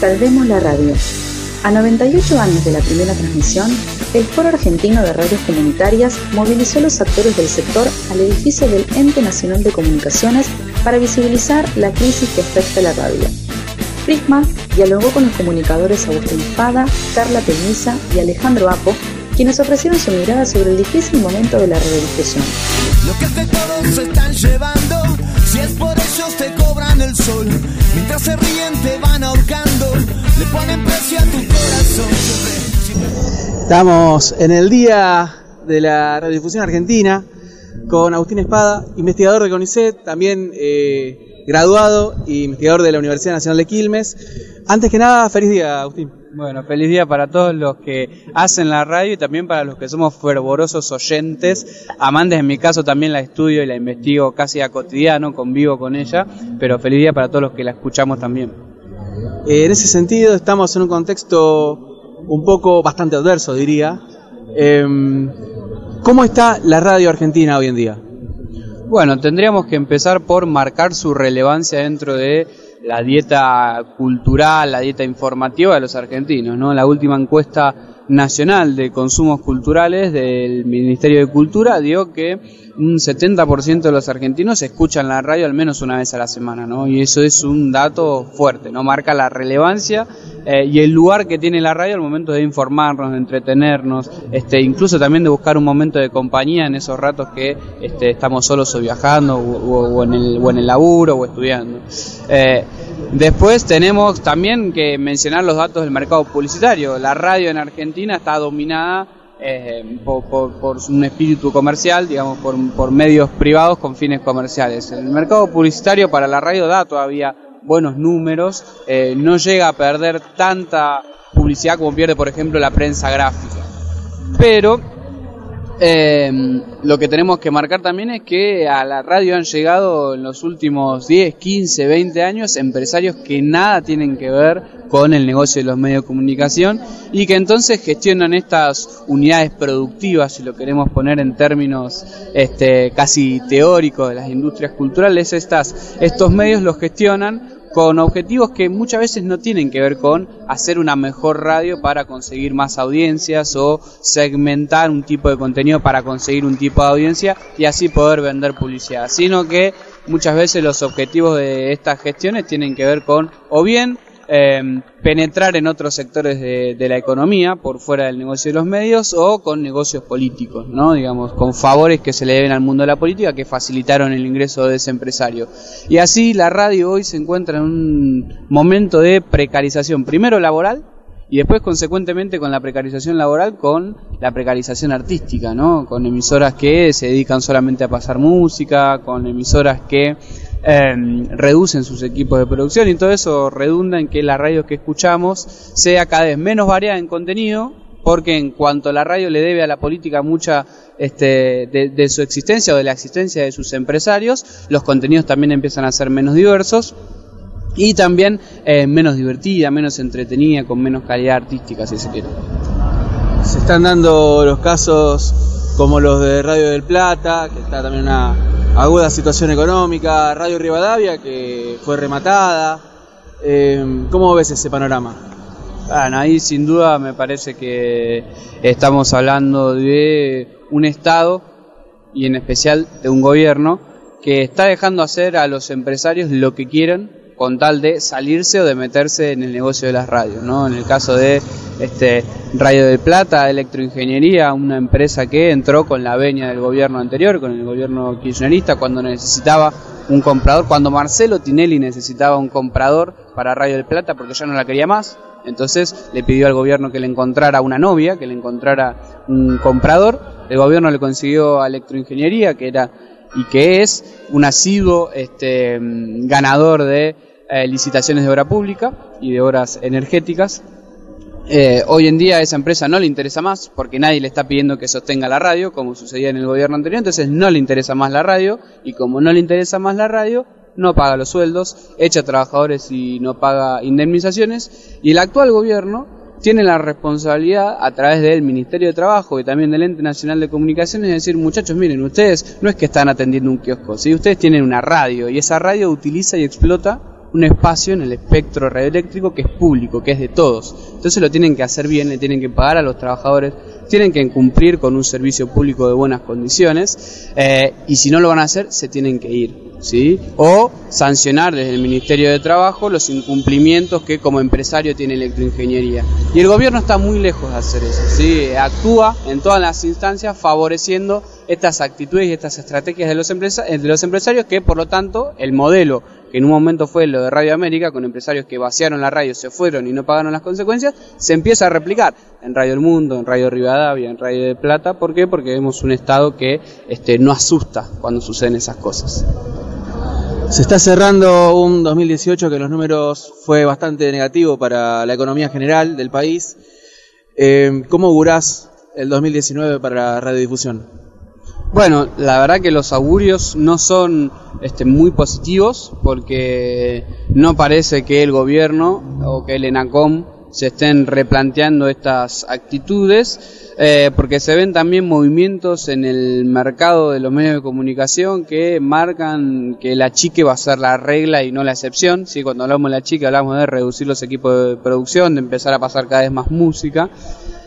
Salvemos la radio. A 98 años de la primera transmisión, el Foro Argentino de Radios Comunitarias movilizó a los actores del sector al edificio del Ente Nacional de Comunicaciones para visibilizar la crisis que afecta a la radio. Prisma dialogó con los comunicadores Agustín Espada, Carla Peñiza y Alejandro Apo, quienes ofrecieron su mirada sobre el difícil momento de la radiodifusión. Te cobran el sol, mientras se ríen te van ahorcando, le ponen precio a tu corazón. Estamos en el día de la radiodifusión argentina con Agustín Espada, investigador de CONICET, también eh, graduado y investigador de la Universidad Nacional de Quilmes. Antes que nada, feliz día, Agustín. Bueno, feliz día para todos los que hacen la radio y también para los que somos fervorosos oyentes, amantes, en mi caso también la estudio y la investigo casi a cotidiano, convivo con ella, pero feliz día para todos los que la escuchamos también. Eh, en ese sentido, estamos en un contexto un poco bastante adverso, diría. Em, ¿Cómo está la radio argentina hoy en día? Bueno, tendríamos que empezar por marcar su relevancia dentro de la dieta cultural, la dieta informativa de los argentinos, ¿no? La última encuesta nacional de consumos culturales del Ministerio de Cultura dio que un 70% de los argentinos escuchan la radio al menos una vez a la semana, ¿no? Y eso es un dato fuerte, ¿no? Marca la relevancia eh, y el lugar que tiene la radio al momento de informarnos, de entretenernos, este, incluso también de buscar un momento de compañía en esos ratos que este, estamos solos o viajando o, en el, o en el laburo o estudiando. Eh, después tenemos también que mencionar los datos del mercado publicitario. La radio en Argentina está dominada eh, por, por, por, un espíritu comercial, digamos, por, por medios privados con fines comerciales. El mercado publicitario para la radio da todavía buenos números, eh, no llega a perder tanta publicidad como pierde, por ejemplo, la prensa gráfica. Pero eh, lo que tenemos que marcar también es que a la radio han llegado en los últimos 10, 15, 20 años empresarios que nada tienen que ver con el negocio de los medios de comunicación y que entonces gestionan estas unidades productivas, si lo queremos poner en términos este, casi teóricos de las industrias culturales, estas, estos medios los gestionan con objetivos que muchas veces no tienen que ver con hacer una mejor radio para conseguir más audiencias o segmentar un tipo de contenido para conseguir un tipo de audiencia y así poder vender publicidad, sino que muchas veces los objetivos de estas gestiones tienen que ver con o bien eh, penetrar en otros sectores de, de, la economía por fuera del negocio de los medios o con negocios políticos, ¿no? digamos, con favores que se le deben al mundo de la política que facilitaron el ingreso de ese empresario. Y así la radio hoy se encuentra en un momento de precarización, primero laboral, y después consecuentemente con la precarización laboral con la precarización artística, ¿no? Con emisoras que se dedican solamente a pasar música, con emisoras que eh, reducen sus equipos de producción y todo eso redunda en que la radio que escuchamos sea cada vez menos variada en contenido, porque en cuanto la radio le debe a la política mucha este, de, de su existencia o de la existencia de sus empresarios, los contenidos también empiezan a ser menos diversos y también eh, menos divertida, menos entretenida, con menos calidad artística, si se quiere. Se están dando los casos como los de Radio del Plata, que está también una aguda situación económica, Radio Rivadavia, que fue rematada. Eh, ¿Cómo ves ese panorama? Ahí sin duda me parece que estamos hablando de un Estado y en especial de un gobierno que está dejando hacer a los empresarios lo que quieren con tal de salirse o de meterse en el negocio de las radios, ¿no? En el caso de este Radio del Plata, Electroingeniería, una empresa que entró con la veña del gobierno anterior, con el gobierno kirchnerista, cuando necesitaba un comprador, cuando Marcelo Tinelli necesitaba un comprador para Radio del Plata porque ya no la quería más, entonces le pidió al gobierno que le encontrara una novia, que le encontrara un comprador, el gobierno le consiguió a Electroingeniería, que era y que es un asiduo este, ganador de eh, licitaciones de obra pública y de obras energéticas. Eh, hoy en día a esa empresa no le interesa más porque nadie le está pidiendo que sostenga la radio, como sucedía en el gobierno anterior, entonces no le interesa más la radio y como no le interesa más la radio, no paga los sueldos, echa trabajadores y no paga indemnizaciones y el actual gobierno tiene la responsabilidad a través del Ministerio de Trabajo y también del Ente Nacional de Comunicaciones de decir, muchachos, miren, ustedes no es que están atendiendo un kiosco, si ustedes tienen una radio y esa radio utiliza y explota un espacio en el espectro radioeléctrico que es público, que es de todos. Entonces lo tienen que hacer bien, le tienen que pagar a los trabajadores, tienen que cumplir con un servicio público de buenas condiciones eh, y si no lo van a hacer, se tienen que ir. ¿Sí? O sancionar desde el Ministerio de Trabajo los incumplimientos que como empresario tiene electroingeniería. Y el gobierno está muy lejos de hacer eso, ¿sí? Actúa en todas las instancias favoreciendo estas actitudes y estas estrategias de los, de los empresarios que por lo tanto el modelo que en un momento fue lo de Radio América, con empresarios que vaciaron la radio, se fueron y no pagaron las consecuencias, se empieza a replicar en Radio El Mundo, en Radio Rivadavia, en Radio de Plata. ¿Por qué? Porque vemos un Estado que este, no asusta cuando suceden esas cosas. Se está cerrando un 2018 que los números fue bastante negativo para la economía general del país. Eh, ¿Cómo augurás el 2019 para la radiodifusión? Bueno, la verdad que los augurios no son este, muy positivos porque no parece que el gobierno o que el ENACOM se estén replanteando estas actitudes, eh, porque se ven también movimientos en el mercado de los medios de comunicación que marcan que la chique va a ser la regla y no la excepción. ¿sí? Cuando hablamos de la chique hablamos de reducir los equipos de producción, de empezar a pasar cada vez más música.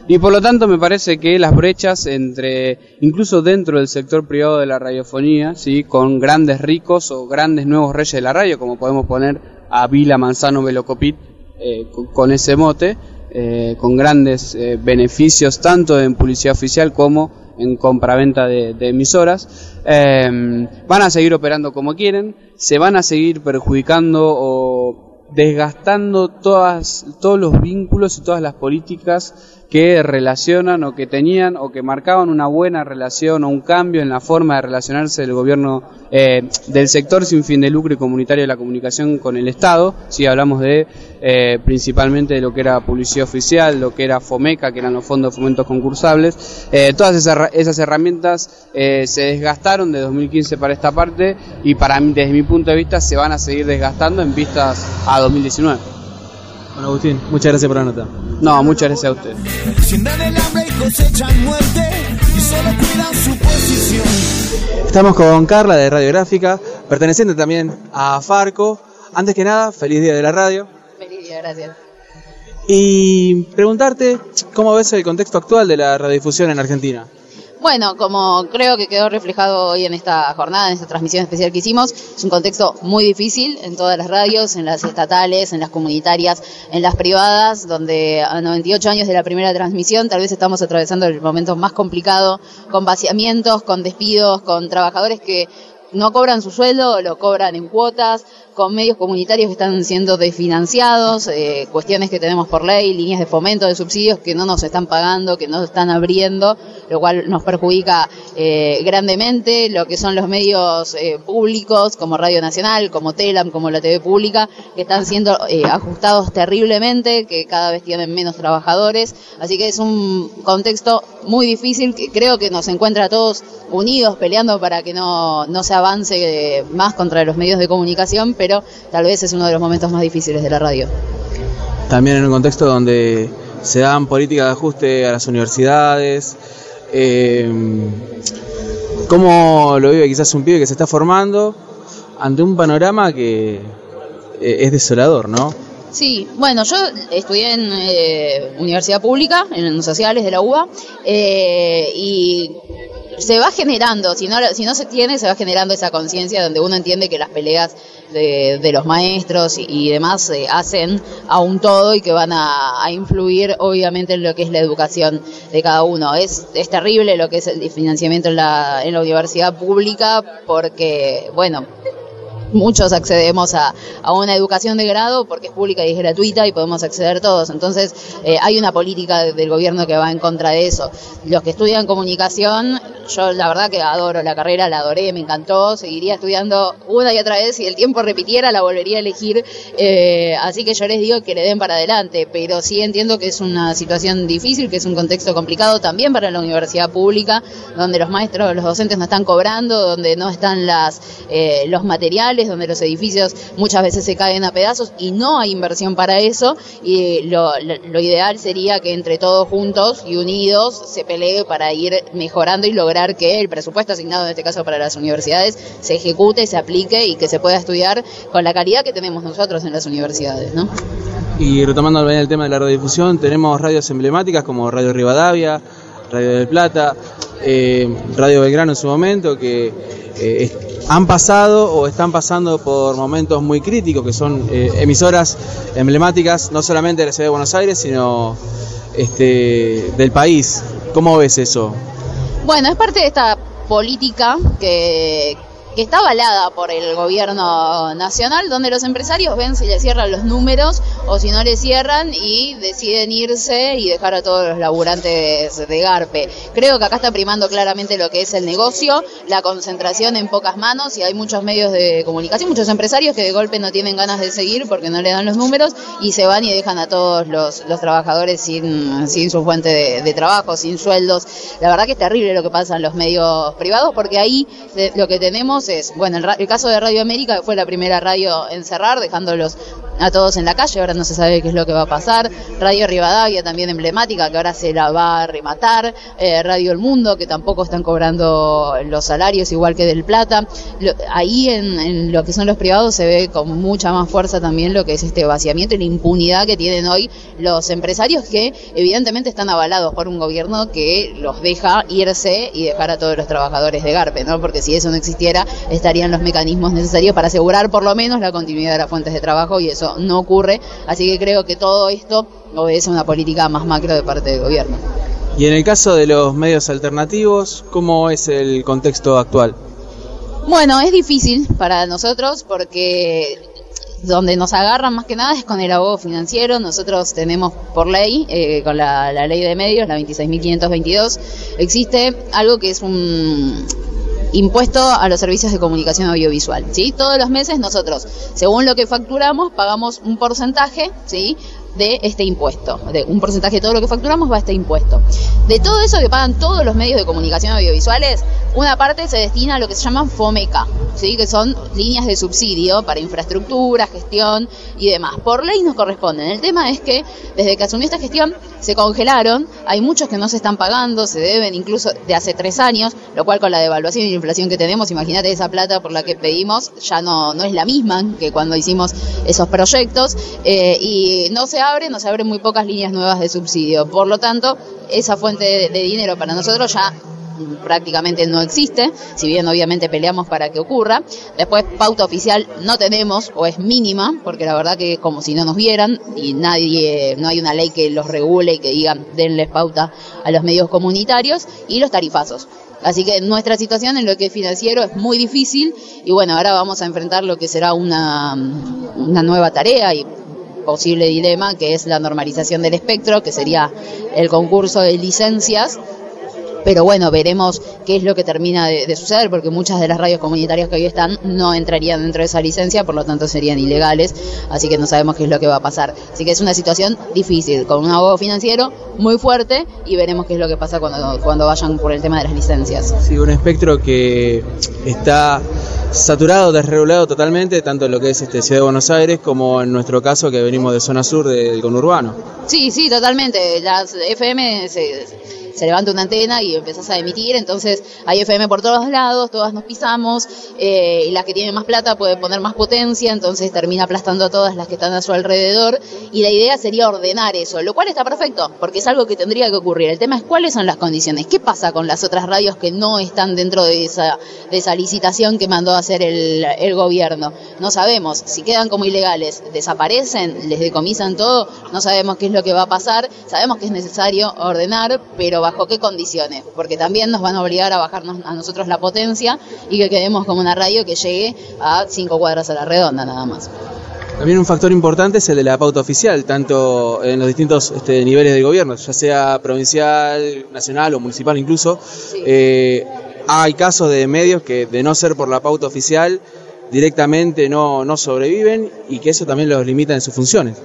Y por lo tanto me parece que las brechas entre, incluso dentro del sector privado de la radiofonía, ¿sí? con grandes ricos o grandes nuevos reyes de la radio, como podemos poner a Vila Manzano Velocopit eh, con, ese mote, eh, con grandes eh, beneficios tanto en publicidad oficial como en compraventa de, de emisoras, van a seguir operando como quieren, se van a seguir perjudicando o desgastando todas, todos los vínculos y todas las políticas que relacionan o que tenían o que marcaban una buena relación o un cambio en la forma de relacionarse del gobierno eh, del sector sin fin de lucro y comunitario de la comunicación con el Estado. Si hablamos de eh, principalmente de lo que era publicidad oficial, lo que era FOMECA, que eran los fondos de fomentos concursables. Eh, todas esas, esas herramientas se desgastaron de 2015 para esta parte y para mí, desde mi punto de vista, se van a seguir desgastando en vistas a 2019. Bueno, Agustín, muchas gracias por la nota. No, muchas gracias a usted. Estamos con Carla de Radiográfica, perteneciente también a Farco. Antes que nada, feliz día de la radio. Gracias. Y preguntarte cómo ves el contexto actual de la radiodifusión en Argentina. Bueno, como creo que quedó reflejado hoy en esta jornada, en esta transmisión especial que hicimos, es un contexto muy difícil en todas las radios, en las estatales, en las comunitarias, en las privadas, donde a 98 años de la primera transmisión tal vez estamos atravesando el momento más complicado, con vaciamientos, con despidos, con trabajadores que no cobran su sueldo, lo cobran en cuotas, con medios comunitarios que están siendo desfinanciados, eh, cuestiones que tenemos por ley, líneas de fomento, de subsidios que no nos están pagando, que no están abriendo, lo cual nos perjudica eh, grandemente, lo que son los medios eh, públicos como Radio Nacional, como Telam, como la TV pública, que están siendo ajustados terriblemente, que cada vez tienen menos trabajadores, así que es un contexto muy difícil que creo que nos encuentra a todos unidos peleando para que no, no se avance más contra los medios de comunicación, pero tal vez es uno de los momentos más difíciles de la radio. También en un contexto donde se dan políticas de ajuste a las universidades. Eh, ¿Cómo lo vive quizás un pibe que se está formando ante un panorama que eh, es desolador, no? Sí, bueno, yo estudié en eh, universidad pública, en sociales de la UBA, eh, y se va generando, si no, si no se tiene, se va generando esa conciencia donde uno entiende que las peleas de, los maestros y, demás se hacen a un todo y que van a, influir obviamente en lo que es la educación de cada uno. Es, es terrible lo que es el financiamiento en la, en la universidad pública porque, bueno, muchos accedemos a, una educación de grado porque es pública y es gratuita y podemos acceder todos. Entonces, eh, hay una política del gobierno que va en contra de eso. Los que estudian comunicación, yo la verdad que adoro la carrera, la adoré, me encantó, seguiría estudiando una y otra vez, si el tiempo repitiera la volvería a elegir. Eh, así que yo les digo que le den para adelante, pero sí entiendo que es una situación difícil, que es un contexto complicado también para la universidad pública, donde los maestros, los docentes no están cobrando, donde no están las, eh, los materiales donde los edificios muchas veces se caen a pedazos y no hay inversión para eso. Y lo, ideal sería que entre todos juntos y unidos se pelee para ir mejorando y lograr que el presupuesto asignado en este caso para las universidades se ejecute, se aplique y que se pueda estudiar con la calidad que tenemos nosotros en las universidades, ¿no? Y retomando el tema de la radiodifusión, tenemos radios emblemáticas como Radio Rivadavia, Radio del Plata, eh, Radio Belgrano en su momento, que eh, han pasado o están pasando por momentos muy críticos, que son eh, emisoras emblemáticas no solamente de la ciudad de Buenos Aires, sino este, del país. ¿Cómo ves eso? Bueno, es parte de esta política que, que está avalada por el gobierno nacional, donde los empresarios ven si le cierran los números o si no le cierran y deciden irse y dejar a todos los laburantes de Garpe. Creo que acá está primando claramente lo que es el negocio, la concentración en pocas manos y hay muchos medios de comunicación, muchos empresarios que de golpe no tienen ganas de seguir porque no le dan los números y se van y dejan a todos los, trabajadores sin, su fuente de, de trabajo, sin sueldos. La verdad que es terrible lo que pasa en los medios privados porque ahí lo que tenemos es, bueno, el, caso de Radio América, fue la primera radio en cerrar, dejándolos a todos en la calle, ahora no se sabe qué es lo que va a pasar. Radio Rivadavia, también emblemática, que ahora se la va a rematar. Eh, Radio El Mundo, que tampoco están cobrando los salarios igual que del Plata. ahí en, lo que son los privados se ve con mucha más fuerza también lo que es este vaciamiento y la impunidad que tienen hoy los empresarios que evidentemente están avalados por un gobierno que los deja irse y dejar a todos los trabajadores de Garpe, ¿no? Porque si eso no existiera, estarían los mecanismos necesarios para asegurar por lo menos la continuidad de las fuentes de trabajo y eso no ocurre. Así que creo que todo esto obedece a una política más macro de parte del gobierno. Y en el caso de los medios alternativos, ¿cómo es el contexto actual? Bueno, es difícil para nosotros porque donde nos agarran más que nada es con el abogo financiero. Nosotros tenemos por ley, eh, con la, la, ley de medios, la 26.522, existe algo que es un, impuesto a los servicios de comunicación audiovisual. ¿sí? Todos los meses nosotros, según lo que facturamos, pagamos un porcentaje ¿sí? de este impuesto. De un porcentaje de todo lo que facturamos va a este impuesto. De todo eso que pagan todos los medios de comunicación audiovisuales, una parte se destina a lo que se llaman FOMECA, ¿sí? que son líneas de subsidio para infraestructura, gestión y demás. Por ley nos corresponden. El tema es que desde que asumió esta gestión se congelaron, hay muchos que no se están pagando, se deben incluso de hace tres años, lo cual con la devaluación y la inflación que tenemos, imagínate esa plata por la que pedimos, ya no, no es la misma que cuando hicimos esos proyectos eh, y no se abre, no se abren muy pocas líneas nuevas de subsidio. Por lo tanto, esa fuente de dinero para nosotros ya prácticamente no existe, si bien obviamente peleamos para que ocurra. Después pauta oficial no tenemos o es mínima, porque la verdad que como si no nos vieran y nadie, no hay una ley que los regule y que digan denles pauta a los medios comunitarios y los tarifazos. Así que nuestra situación en lo que es financiero es muy difícil y bueno, ahora vamos a enfrentar lo que será una, una nueva tarea y posible dilema que es la normalización del espectro, que sería el concurso de licencias pero bueno, veremos qué es lo que termina de, suceder, porque muchas de las radios comunitarias que hoy están no entrarían dentro de esa licencia, por lo tanto serían ilegales, así que no sabemos qué es lo que va a pasar. Así que es una situación difícil, con un abogado financiero muy fuerte y veremos qué es lo que pasa cuando, cuando vayan por el tema de las licencias. Sí, un espectro que está saturado, desregulado totalmente, tanto en lo que es este Ciudad de Buenos Aires como en nuestro caso que venimos de zona sur del conurbano. Sí, sí, totalmente. Las FM se se levanta una antena y empezás a emitir, entonces hay FM por todos lados, todas nos pisamos, eh, y las que tienen más plata pueden poner más potencia, entonces termina aplastando a todas las que están a su alrededor, y la idea sería ordenar eso, lo cual está perfecto, porque es algo que tendría que ocurrir. El tema es cuáles son las condiciones, qué pasa con las otras radios que no están dentro de esa, de esa licitación que mandó a hacer el, el gobierno. No sabemos, si quedan como ilegales, desaparecen, les decomisan todo, no sabemos qué es lo que va a pasar, sabemos que es necesario ordenar, pero bajo qué condiciones, porque también nos van a obligar a bajarnos a nosotros la potencia y que quedemos como una radio que llegue a cinco cuadras a la redonda nada más. También un factor importante es el de la pauta oficial, tanto en los distintos este, niveles de gobierno, ya sea provincial, nacional o municipal incluso. Eh, hay casos de medios que de no ser por la pauta oficial directamente no, no sobreviven y que eso también los limita en sus funciones.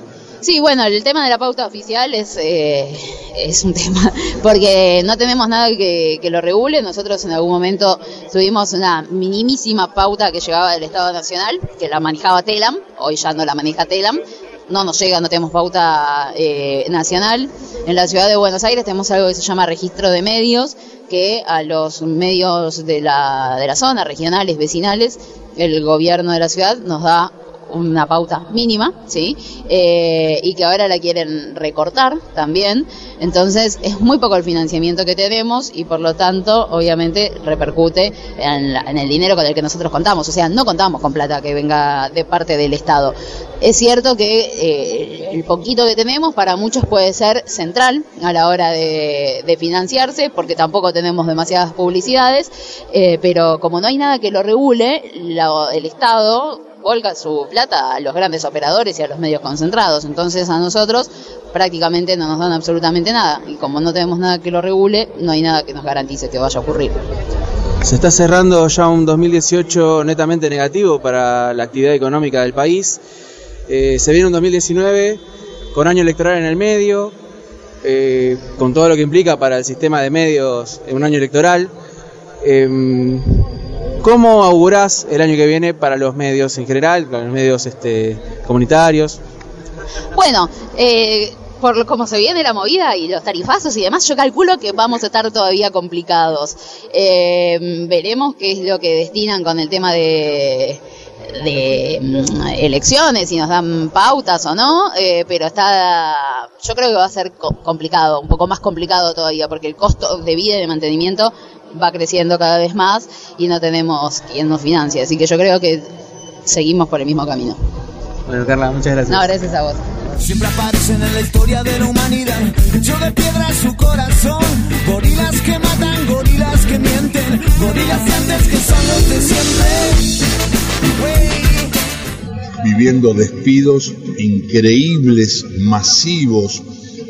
Sí, bueno, el tema de la pauta oficial es, eh, es un tema, porque no tenemos nada que, que, lo regule. Nosotros en algún momento tuvimos una minimísima pauta que llegaba del Estado Nacional, que la manejaba Telam, hoy ya no la maneja Telam, no nos llega, no tenemos pauta eh, nacional. En la ciudad de Buenos Aires tenemos algo que se llama registro de medios, que a los medios de la, de la zona, regionales, vecinales, el gobierno de la ciudad nos da una pauta mínima, ¿sí? Eh, y que ahora la quieren recortar también. Entonces es muy poco el financiamiento que tenemos y por lo tanto obviamente repercute en, el dinero con el que nosotros contamos. O sea, no contamos con plata que venga de parte del Estado. Es cierto que eh, el poquito que tenemos para muchos puede ser central a la hora de, financiarse porque tampoco tenemos demasiadas publicidades, eh, pero como no hay nada que lo regule, el Estado volca su plata a los grandes operadores y a los medios concentrados. Entonces a nosotros prácticamente no nos dan absolutamente nada. Y como no tenemos nada que lo regule, no hay nada que nos garantice que vaya a ocurrir. Se está cerrando ya un 2018 netamente negativo para la actividad económica del país. Eh, se viene un 2019 con año electoral en el medio, eh, con todo lo que implica para el sistema de medios en un año electoral. Em, ¿Cómo augurás el año que viene para los medios en general, para los medios este, comunitarios? Bueno, eh, por cómo se viene la movida y los tarifazos y demás, yo calculo que vamos a estar todavía complicados. Eh, veremos qué es lo que destinan con el tema de de mm, elecciones, si nos dan pautas o no, eh, pero está, yo creo que va a ser complicado, un poco más complicado todavía, porque el costo de vida y de mantenimiento va creciendo cada vez más y no tenemos quien nos financie. Así que yo creo que seguimos por el mismo camino. Bueno, Carla, muchas gracias. No, gracias a vos. Siempre aparecen en la historia de la humanidad. Yo de piedra su corazón. Gorilas que matan, gorilas que mienten. Gorilas antes que son los de siempre. Viviendo despidos increíbles, masivos.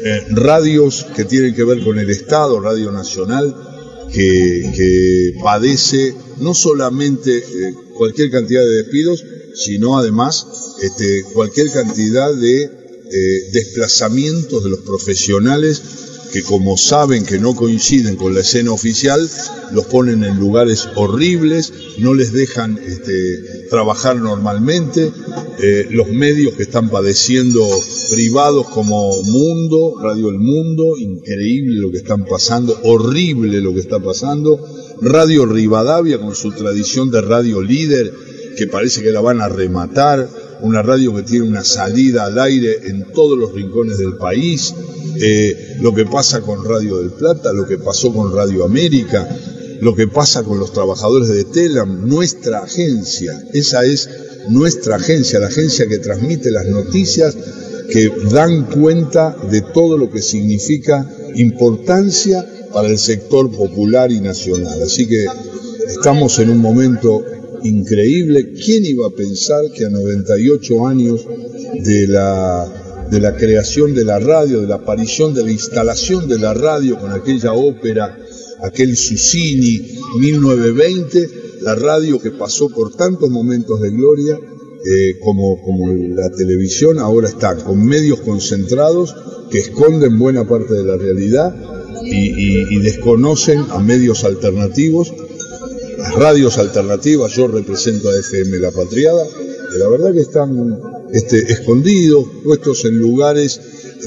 Eh, radios que tienen que ver con el Estado, Radio Nacional, que, padece no solamente eh, cualquier cantidad de despidos, sino además este, cualquier cantidad de eh, desplazamientos de los profesionales que como saben que no coinciden con la escena oficial, los ponen en lugares horribles, no les dejan este, trabajar normalmente, eh, los medios que están padeciendo privados como Mundo, Radio El Mundo, increíble lo que están pasando, horrible lo que está pasando, Radio Rivadavia con su tradición de radio líder, que parece que la van a rematar, una radio que tiene una salida al aire en todos los rincones del país, eh, lo que pasa con Radio del Plata, lo que pasó con Radio América, lo que pasa con los trabajadores de Telam, nuestra agencia, esa es nuestra agencia, la agencia que transmite las noticias que dan cuenta de todo lo que significa importancia para el sector popular y nacional. Así que estamos en un momento increíble. ¿Quién iba a pensar que a 98 años de la, de la creación de la radio, de la aparición de la instalación de la radio con aquella ópera, aquel Susini 1920, la radio que pasó por tantos momentos de gloria, eh, como, como la televisión ahora está con medios concentrados que esconden buena parte de la realidad y desconocen a medios alternativos radios alternativas, yo represento a FM La Patriada, que la verdad que están este, escondidos, puestos en lugares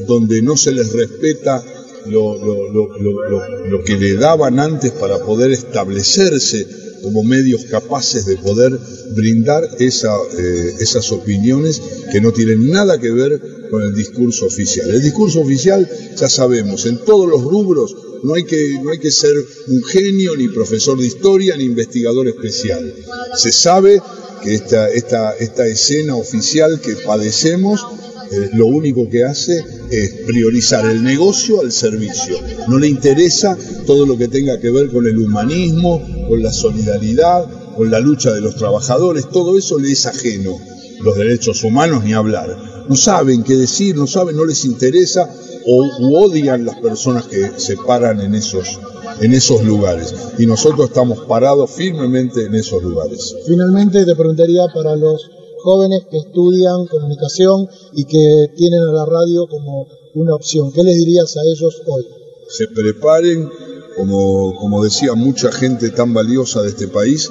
donde no se les respeta lo, que le daban antes para poder establecerse como medios capaces de poder brindar eh, esas opiniones que no tienen nada que ver con el discurso oficial. El discurso oficial, ya sabemos, en todos los rubros no hay que, no hay que ser un genio, ni profesor de historia, ni investigador especial. Se sabe que esta, esta, esta escena oficial que padecemos eh, lo único que hace es priorizar el negocio al servicio. No le interesa todo lo que tenga que ver con el humanismo, con la solidaridad, con la lucha de los trabajadores, todo eso le es ajeno. Los derechos humanos ni hablar. No saben qué decir, no saben, no les interesa o odian las personas que se paran en esos, en esos lugares. Y nosotros estamos parados firmemente en esos lugares. Finalmente te preguntaría para los jóvenes que estudian comunicación y que tienen a la radio como una opción, ¿qué les dirías a ellos hoy? Se preparen, como, como decía mucha gente tan valiosa de este país,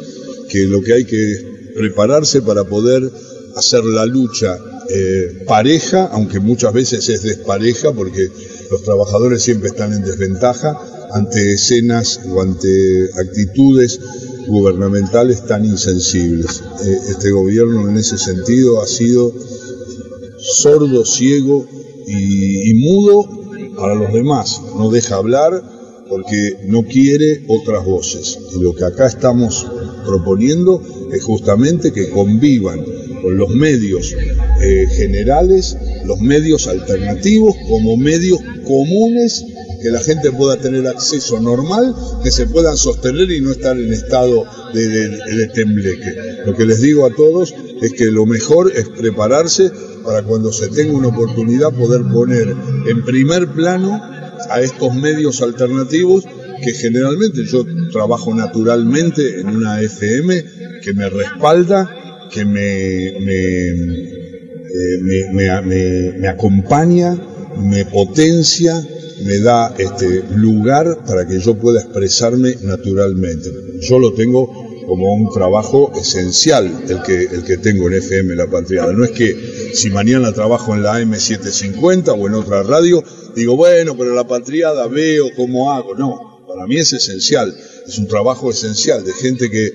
que lo que hay que prepararse para poder hacer la lucha eh, pareja, aunque muchas veces es despareja porque los trabajadores siempre están en desventaja ante escenas o ante actitudes gubernamentales tan insensibles. Eh, este gobierno en ese sentido ha sido sordo, ciego y, y mudo para los demás. No deja hablar porque no quiere otras voces. Y lo que acá estamos proponiendo es justamente que convivan con los medios eh, generales, los medios alternativos, como medios comunes que la gente pueda tener acceso normal, que se puedan sostener y no estar en estado de, de, tembleque. Lo que les digo a todos es que lo mejor es prepararse para cuando se tenga una oportunidad poder poner en primer plano a estos medios alternativos que generalmente yo trabajo naturalmente en una FM que me respalda, que me, me, eh, me, me acompaña, me potencia, me da este lugar para que yo pueda expresarme naturalmente. Yo lo tengo como un trabajo esencial el que, el que tengo en FM La Patriada. No es que si mañana trabajo en la M750 o en otra radio, digo, bueno, pero La Patriada veo cómo hago. No, para mí es esencial. Es un trabajo esencial de gente que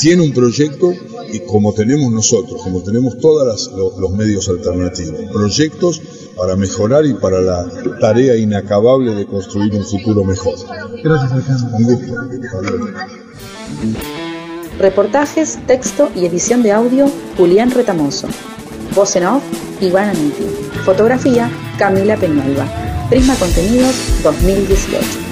tiene un proyecto y como tenemos nosotros, como tenemos todos los medios alternativos, proyectos para mejorar y para la tarea inacabable de construir un futuro mejor. Gracias, Alejandro. Reportajes, texto y edición de audio, Julián Retamoso. Voz en off, Iván Aniti. Fotografía, Camila Peñalba. Prisma Contenidos 2018.